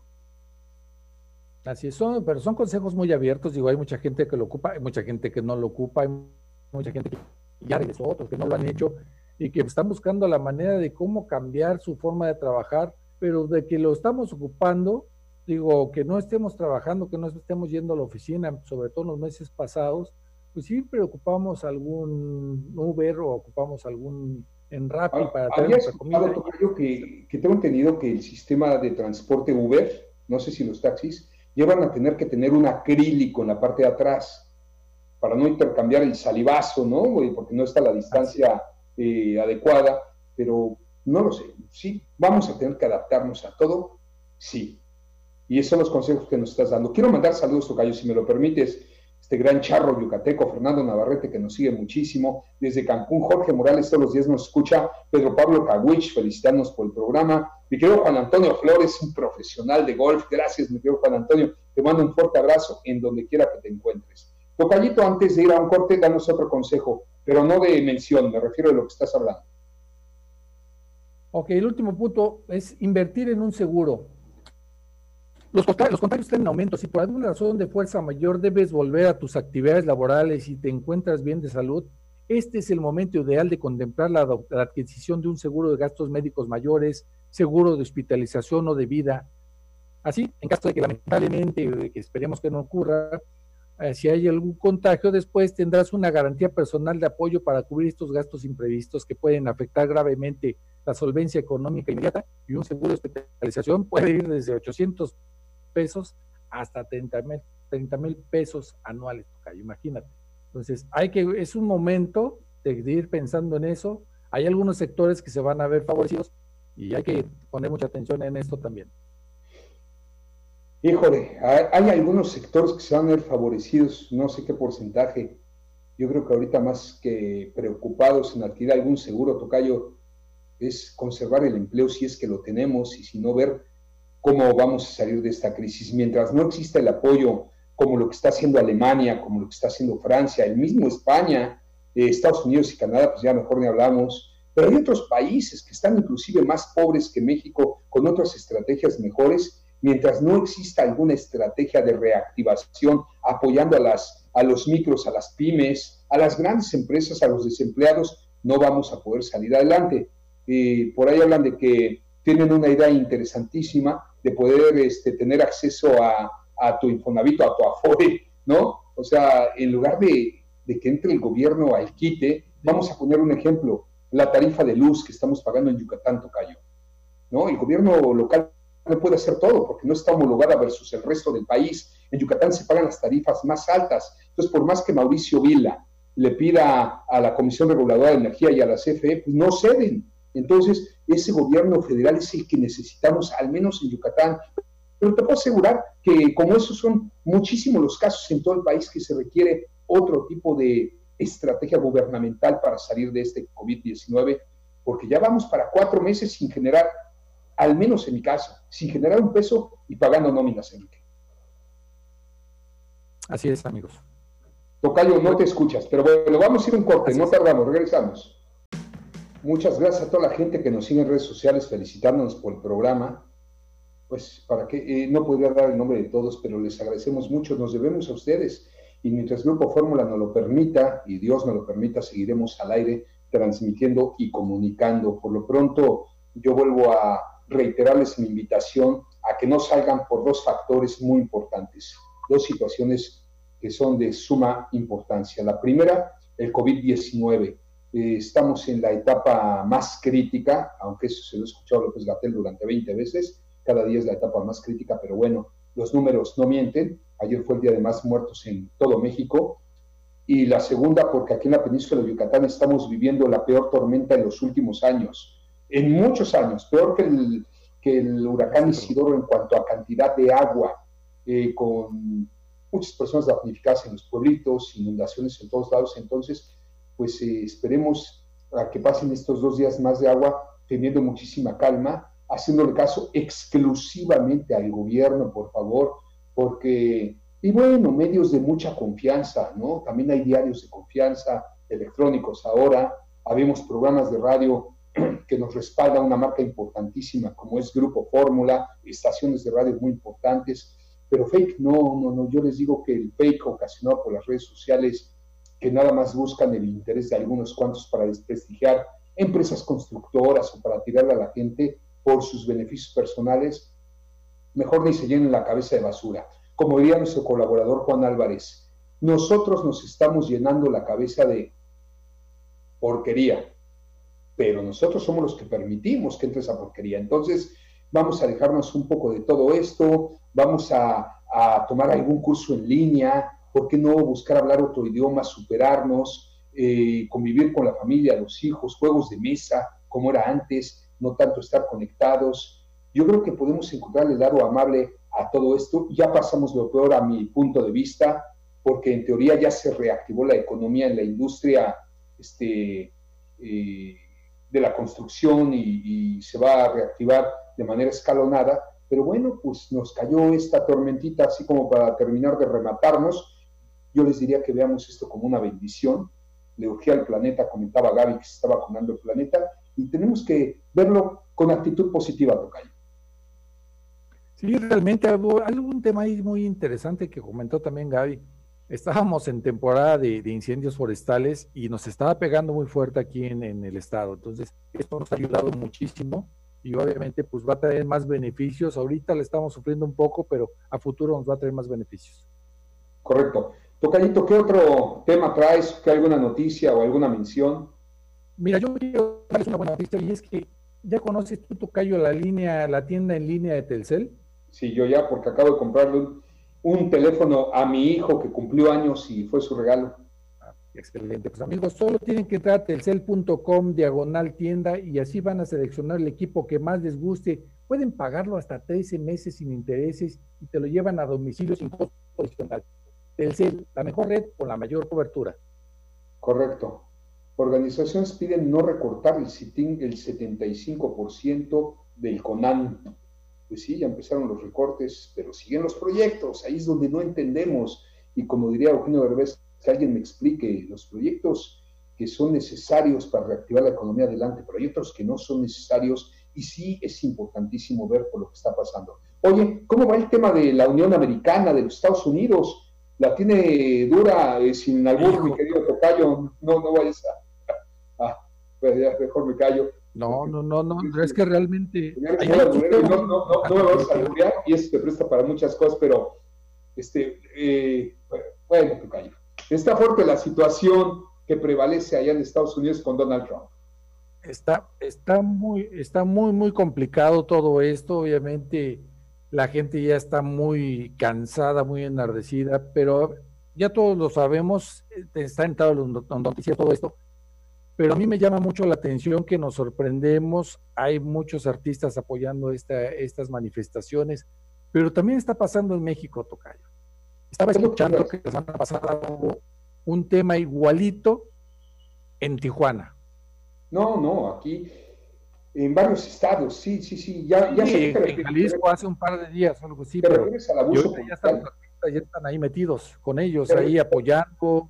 Así es, son, pero son consejos muy abiertos. Digo, hay mucha gente que lo ocupa, hay mucha gente que no lo ocupa, hay mucha gente que ya regresó, otros que no lo han hecho y que están buscando la manera de cómo cambiar su forma de trabajar, pero de que lo estamos ocupando, digo, que no estemos trabajando, que no estemos yendo a la oficina, sobre todo en los meses pasados, pues siempre ocupamos algún Uber o ocupamos algún en Rappi para traer comida. que, que tengo entendido que el sistema de transporte Uber, no sé si los taxis, llevan a tener que tener un acrílico en la parte de atrás para no intercambiar el salivazo, ¿no? Porque no está la distancia eh, adecuada, pero no lo sé. Sí, vamos a tener que adaptarnos a todo, sí. Y esos son los consejos que nos estás dando. Quiero mandar saludos, Tocayo, si me lo permites este gran charro yucateco, Fernando Navarrete, que nos sigue muchísimo. Desde Cancún, Jorge Morales todos los días nos escucha. Pedro Pablo Caguich, felicitarnos por el programa. Mi querido Juan Antonio Flores, un profesional de golf. Gracias, mi querido Juan Antonio. Te mando un fuerte abrazo en donde quiera que te encuentres. Tocallito, antes de ir a un corte, danos otro consejo, pero no de mención, me refiero a lo que estás hablando. Ok, el último punto es invertir en un seguro. Los, contagios están en aumento. Si por alguna razón de fuerza mayor debes volver a tus actividades laborales y te encuentras bien de salud, este es el momento ideal de contemplar la, adquisición de un seguro de gastos médicos mayores, seguro de hospitalización o de vida. Así, en caso de que lamentablemente, que esperemos que no ocurra, eh, si hay algún contagio, después tendrás una garantía personal de apoyo para cubrir estos gastos imprevistos que pueden afectar gravemente la solvencia económica inmediata y un seguro de hospitalización puede ir desde 800 pesos hasta 30 mil 30 mil pesos anuales, imagínate. Entonces, hay que, es un momento de ir pensando en eso. Hay algunos sectores que se van a ver favorecidos y hay que poner mucha atención en esto también. Híjole, hay, algunos sectores que se van a ver favorecidos, no sé qué porcentaje. Yo creo que ahorita más que preocupados en adquirir algún seguro, Tocayo, es conservar el empleo si es que lo tenemos y si no ver cómo vamos a salir de esta crisis. Mientras no exista el apoyo como lo que está haciendo Alemania, como lo que está haciendo Francia, el mismo España, eh, Estados Unidos y Canadá, pues ya mejor ni hablamos, pero hay otros países que están inclusive más pobres que México con otras estrategias mejores, mientras no exista alguna estrategia de reactivación apoyando a, las, a los micros, a las pymes, a las grandes empresas, a los desempleados, no vamos a poder salir adelante. Por ahí hablan de que tienen una idea interesantísima de poder este, tener acceso a, a tu Infonavit, a tu Afore, ¿no? O sea, en lugar de, de que entre el gobierno al quite, vamos a poner un ejemplo, la tarifa de luz que estamos pagando en Yucatán, Tocayo. ¿no? El gobierno local no puede hacer todo porque no está homologada versus el resto del país. En Yucatán se pagan las tarifas más altas. Entonces, por más que Mauricio Vila le pida a la Comisión Reguladora de Energía y a la CFE, pues no ceden. Entonces, ese gobierno federal es el que necesitamos, al menos en Yucatán. Pero te puedo asegurar que como esos son muchísimos los casos en todo el país que se requiere otro tipo de estrategia gubernamental para salir de este COVID-19, porque ya vamos para cuatro meses sin generar, al menos en mi caso, sin generar un peso y pagando nóminas, Enrique. Así es, amigos. Tocayo, no te escuchas, pero bueno, vamos a ir un corte, no tardamos, regresamos. Muchas gracias a toda la gente que nos sigue en redes sociales felicitándonos por el programa. Pues para que eh, no podría dar el nombre de todos, pero les agradecemos mucho, nos debemos a ustedes y mientras Grupo Fórmula nos lo permita y Dios nos lo permita, seguiremos al aire transmitiendo y comunicando. Por lo pronto, yo vuelvo a reiterarles mi invitación a que no salgan por dos factores muy importantes, dos situaciones que son de suma importancia. La primera, el COVID-19. Eh, estamos en la etapa más crítica, aunque eso se lo he escuchado a López Gatel durante 20 veces, cada día es la etapa más crítica, pero bueno, los números no mienten. Ayer fue el día de más muertos en todo México. Y la segunda, porque aquí en la península de Yucatán estamos viviendo la peor tormenta en los últimos años, en muchos años, peor que el, que el huracán Isidoro en cuanto a cantidad de agua, eh, con muchas personas damnificadas en los pueblitos, inundaciones en todos lados. Entonces, pues eh, esperemos a que pasen estos dos días más de agua teniendo muchísima calma haciéndole caso exclusivamente al gobierno, por favor, porque, y bueno, medios de mucha confianza, ¿no? También hay diarios de confianza, electrónicos ahora, habemos programas de radio que nos respalda una marca importantísima como es Grupo Fórmula, estaciones de radio muy importantes, pero fake no, no, no, yo les digo que el fake ocasionado por las redes sociales que nada más buscan el interés de algunos cuantos para desprestigiar empresas constructoras o para tirarle a la gente, por sus beneficios personales, mejor ni se llenen la cabeza de basura. Como diría nuestro colaborador Juan Álvarez, nosotros nos estamos llenando la cabeza de porquería, pero nosotros somos los que permitimos que entre esa porquería. Entonces, vamos a dejarnos un poco de todo esto, vamos a, tomar algún curso en línea, ¿por qué no buscar hablar otro idioma, superarnos, eh, convivir con la familia, los hijos, juegos de mesa, como era antes, no tanto estar conectados. Yo creo que podemos encontrar el lado amable a todo esto. Ya pasamos lo peor a mi punto de vista, porque en teoría ya se reactivó la economía en la industria este, eh, de la construcción y, se va a reactivar de manera escalonada. Pero bueno, pues nos cayó esta tormentita así como para terminar de rematarnos. Yo les diría que veamos esto como una bendición. Le urgía al planeta, comentaba Gaby que se estaba vacunando el planeta, y tenemos que verlo con actitud positiva, Tocayo. Sí, realmente algo, algún tema ahí muy interesante que comentó también Gaby. Estábamos en temporada de, incendios forestales y nos estaba pegando muy fuerte aquí en, en, el estado. Entonces, esto nos ha ayudado muchísimo y obviamente pues va a traer más beneficios. Ahorita le estamos sufriendo un poco, pero a futuro nos va a traer más beneficios. Correcto. Tocayito, ¿qué otro tema traes? ¿Qué alguna noticia o alguna mención? Mira, yo quiero darles una buena noticia y es que ya conoces tú, Tocayo, la línea, la tienda en línea de Telcel. Sí, yo ya, porque acabo de comprarle un, teléfono a mi hijo que cumplió años y fue su regalo. Ah, excelente, pues amigos, solo tienen que entrar a telcel.com diagonal tienda y así van a seleccionar el equipo que más les guste. Pueden pagarlo hasta 13 meses sin intereses y te lo llevan a domicilio sin costo adicional. Telcel, la mejor red con la mayor cobertura. Correcto. Organizaciones piden no recortar el CITIN el 75% del CONAN. Pues sí, ya empezaron los recortes, pero siguen los proyectos. Ahí es donde no entendemos. Y como diría Eugenio Derbez, que alguien me explique los proyectos que son necesarios para reactivar la economía adelante, proyectos que no son necesarios. Y sí es importantísimo ver por lo que está pasando. Oye, ¿cómo va el tema de la Unión Americana, de los Estados Unidos? La tiene dura, eh, sin albur, mi querido Tocayo. No, no vayas a pues ya mejor me callo. No, no, no, no, es que realmente... No, no, no, no me vas a alburear y eso te presta para muchas cosas, pero, este, eh, bueno, Está fuerte la situación que prevalece allá en Estados Unidos con Donald Trump. Está, está muy, está muy, muy complicado todo esto. Obviamente, la gente ya está muy cansada, muy enardecida, pero ya todos lo sabemos, eh, está en todos los todo esto pero a mí me llama mucho la atención que nos sorprendemos, hay muchos artistas apoyando esta, estas manifestaciones, pero también está pasando en México, Tocayo. Estaba escuchando que les van a pasar un tema igualito en Tijuana. No, no, aquí en varios estados, sí, sí, sí, ya, ya sí, En Jalisco hace un par de días, algo así, pero, ya están, ya están ahí metidos con ellos, ahí apoyando.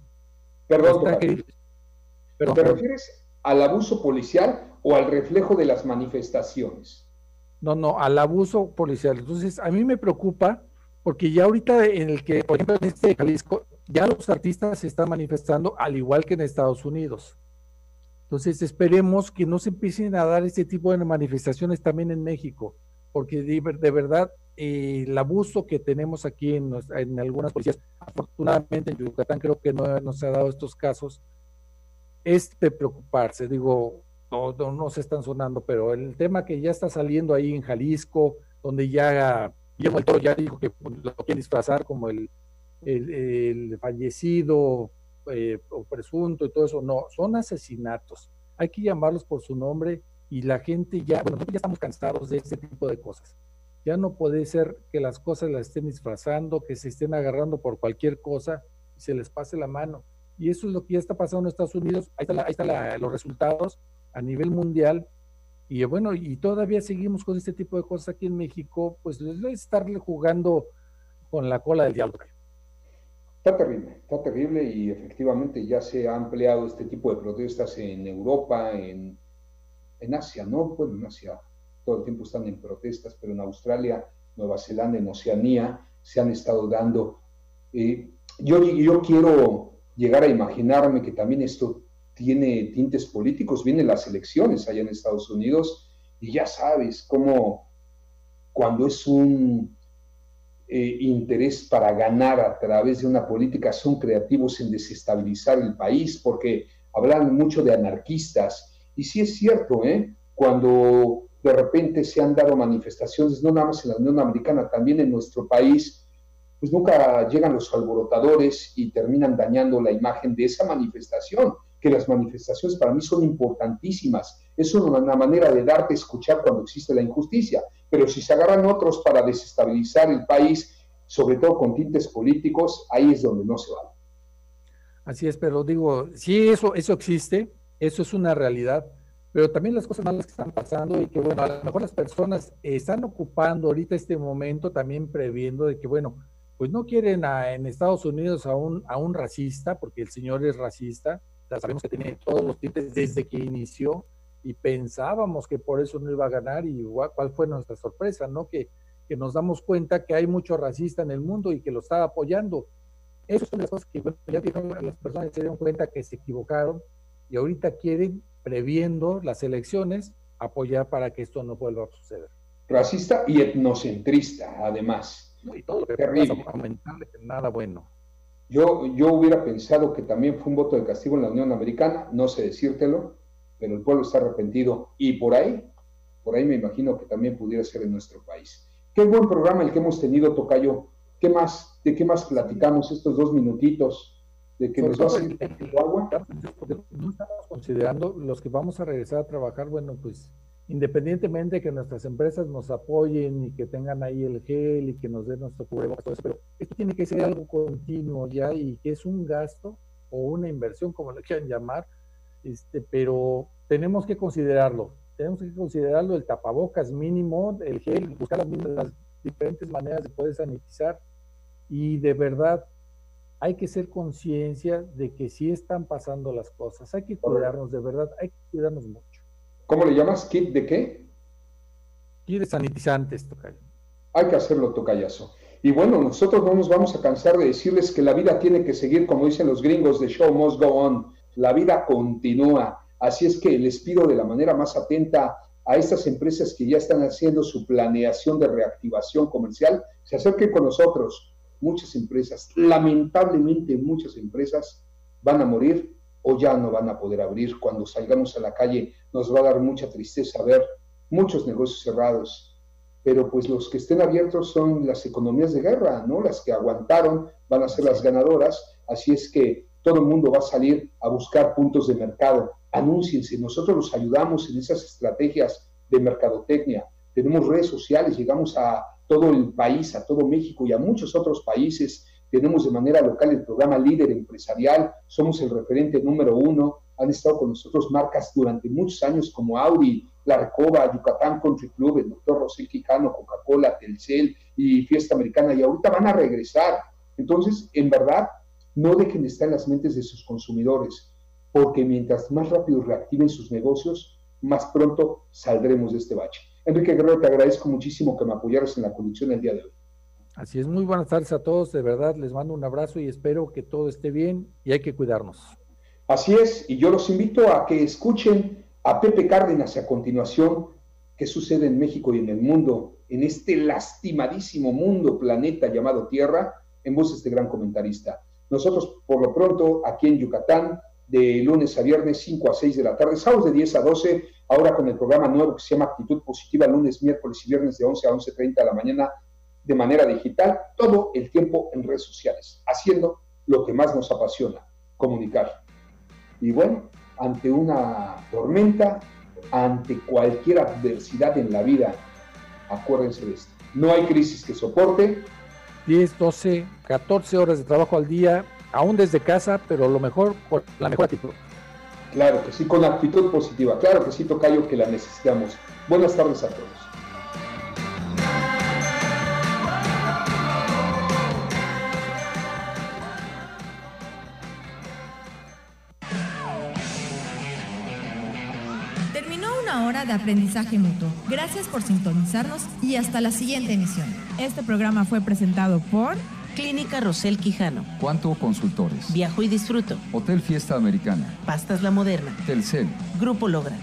Perdón, ¿Te refieres al abuso policial o al reflejo de las manifestaciones? No, no, al abuso policial. Entonces, a mí me preocupa porque ya ahorita en el que, por ejemplo, en este Jalisco, ya los artistas se están manifestando al igual que en Estados Unidos. Entonces, esperemos que no se empiecen a dar este tipo de manifestaciones también en México, porque de, verdad eh, el abuso que tenemos aquí en, algunas policías, afortunadamente en Yucatán creo que no, no se ha dado estos casos, es de preocuparse. Digo, no, no, se están sonando, pero el tema que ya está saliendo ahí en Jalisco, donde ya Guillermo ya dijo que lo quiere disfrazar como el, fallecido eh, o presunto y todo eso, no, son asesinatos. Hay que llamarlos por su nombre y la gente ya, bueno, ya estamos cansados de este tipo de cosas. Ya no puede ser que las cosas las estén disfrazando, que se estén agarrando por cualquier cosa y se les pase la mano y eso es lo que ya está pasando en Estados Unidos, ahí están está los resultados a nivel mundial, y bueno, y todavía seguimos con este tipo de cosas aquí en México, pues les estarle jugando con la cola del diablo. Está terrible, está terrible y efectivamente ya se ha ampliado este tipo de protestas en Europa, en, en Asia, ¿no? Bueno, en Asia todo el tiempo están en protestas, pero en Australia, Nueva Zelanda, en Oceanía se han estado dando. Eh, yo, yo quiero llegar a imaginarme que también esto tiene tintes políticos. Vienen las elecciones allá en Estados Unidos y ya sabes cómo cuando es un eh, interés para ganar a través de una política son creativos en desestabilizar el país porque hablan mucho de anarquistas. Y sí es cierto, ¿eh? cuando de repente se han dado manifestaciones, no nada más en la Unión Americana, también en nuestro país, pues nunca llegan los alborotadores y terminan dañando la imagen de esa manifestación, que las manifestaciones para mí son importantísimas. Es una manera de darte a escuchar cuando existe la injusticia, pero si se agarran otros para desestabilizar el país, sobre todo con tintes políticos, ahí es donde no se va. Así es, pero digo, sí, eso, eso existe, eso es una realidad, pero también las cosas malas que están pasando y que, bueno, a lo mejor las personas están ocupando ahorita este momento también previendo de que, bueno, pues no quieren en Estados Unidos a un, a un racista, porque el señor es racista, ya sabemos que tiene todos los tintes desde que inició y pensábamos que por eso no iba a ganar y cuál fue nuestra sorpresa, ¿no? Que, que nos damos cuenta que hay mucho racista en el mundo y que lo está apoyando. Esas son las cosas que ya las personas se dieron cuenta que se equivocaron y ahorita quieren, previendo las elecciones, apoyar para que esto no vuelva a suceder. Racista y etnocentrista, además y todo lo que Terrible. nada bueno. Yo, yo hubiera pensado que también fue un voto de castigo en la Unión Americana, no sé decírtelo, pero el pueblo está arrepentido y por ahí, por ahí me imagino que también pudiera ser en nuestro país. Qué buen programa el que hemos tenido, Tocayo. ¿Qué más? ¿De qué más platicamos estos dos minutitos? ¿De que nos va a agua? No estamos considerando los que vamos a regresar a trabajar, bueno, pues independientemente de que nuestras empresas nos apoyen y que tengan ahí el gel y que nos den nuestro cubrebocas, todo eso, pero esto tiene que ser algo continuo ya y que es un gasto o una inversión, como lo quieran llamar, este, pero tenemos que considerarlo, tenemos que considerarlo el tapabocas mínimo, el gel, buscar las, las diferentes maneras de poder sanitizar y de verdad hay que ser conciencia de que sí están pasando las cosas, hay que cuidarnos, de verdad, hay que cuidarnos mucho. ¿Cómo le llamas? ¿Kit de qué? Kit de sanitizantes, Tocayo. Hay que hacerlo, Tocayazo. Y bueno, nosotros no nos vamos a cansar de decirles que la vida tiene que seguir, como dicen los gringos de Show Must Go On. La vida continúa. Así es que les pido de la manera más atenta a estas empresas que ya están haciendo su planeación de reactivación comercial, se acerquen con nosotros. Muchas empresas, lamentablemente muchas empresas van a morir o ya no van a poder abrir. Cuando salgamos a la calle nos va a dar mucha tristeza ver muchos negocios cerrados, pero pues los que estén abiertos son las economías de guerra, ¿no? Las que aguantaron van a ser las ganadoras, así es que todo el mundo va a salir a buscar puntos de mercado. Anúnciense, nosotros los ayudamos en esas estrategias de mercadotecnia. Tenemos redes sociales, llegamos a todo el país, a todo México y a muchos otros países. Tenemos de manera local el programa Líder Empresarial, somos el referente número uno. Han estado con nosotros marcas durante muchos años como Audi, La Recoba, Yucatán Country Club, el doctor Rosel Quijano, Coca-Cola, Telcel y Fiesta Americana, y ahorita van a regresar. Entonces, en verdad, no dejen de estar en las mentes de sus consumidores, porque mientras más rápido reactiven sus negocios, más pronto saldremos de este bache. Enrique Guerrero, te agradezco muchísimo que me apoyaras en la conducción el día de hoy. Así es, muy buenas tardes a todos, de verdad les mando un abrazo y espero que todo esté bien y hay que cuidarnos. Así es, y yo los invito a que escuchen a Pepe Cárdenas a continuación qué sucede en México y en el mundo, en este lastimadísimo mundo, planeta llamado Tierra, en voz de este gran comentarista. Nosotros, por lo pronto, aquí en Yucatán, de lunes a viernes, 5 a 6 de la tarde, sábados de 10 a 12, ahora con el programa nuevo que se llama Actitud Positiva, lunes, miércoles y viernes de 11 a 11.30 de la mañana, de manera digital, todo el tiempo en redes sociales, haciendo lo que más nos apasiona, comunicar. Y bueno, ante una tormenta, ante cualquier adversidad en la vida, acuérdense de esto. No hay crisis que soporte. 10, 12, 14 horas de trabajo al día aún desde casa, pero lo mejor, con la mejor actitud. Claro que sí, con actitud positiva. Claro que sí, Tocayo, que la necesitamos. Buenas tardes a todos. De aprendizaje mutuo. Gracias por sintonizarnos y hasta la siguiente emisión. Este programa fue presentado por... Clínica Rosel Quijano. Cuanto Consultores. Viajo y disfruto. Hotel Fiesta Americana. Pastas La Moderna. Telcel. Grupo Logra.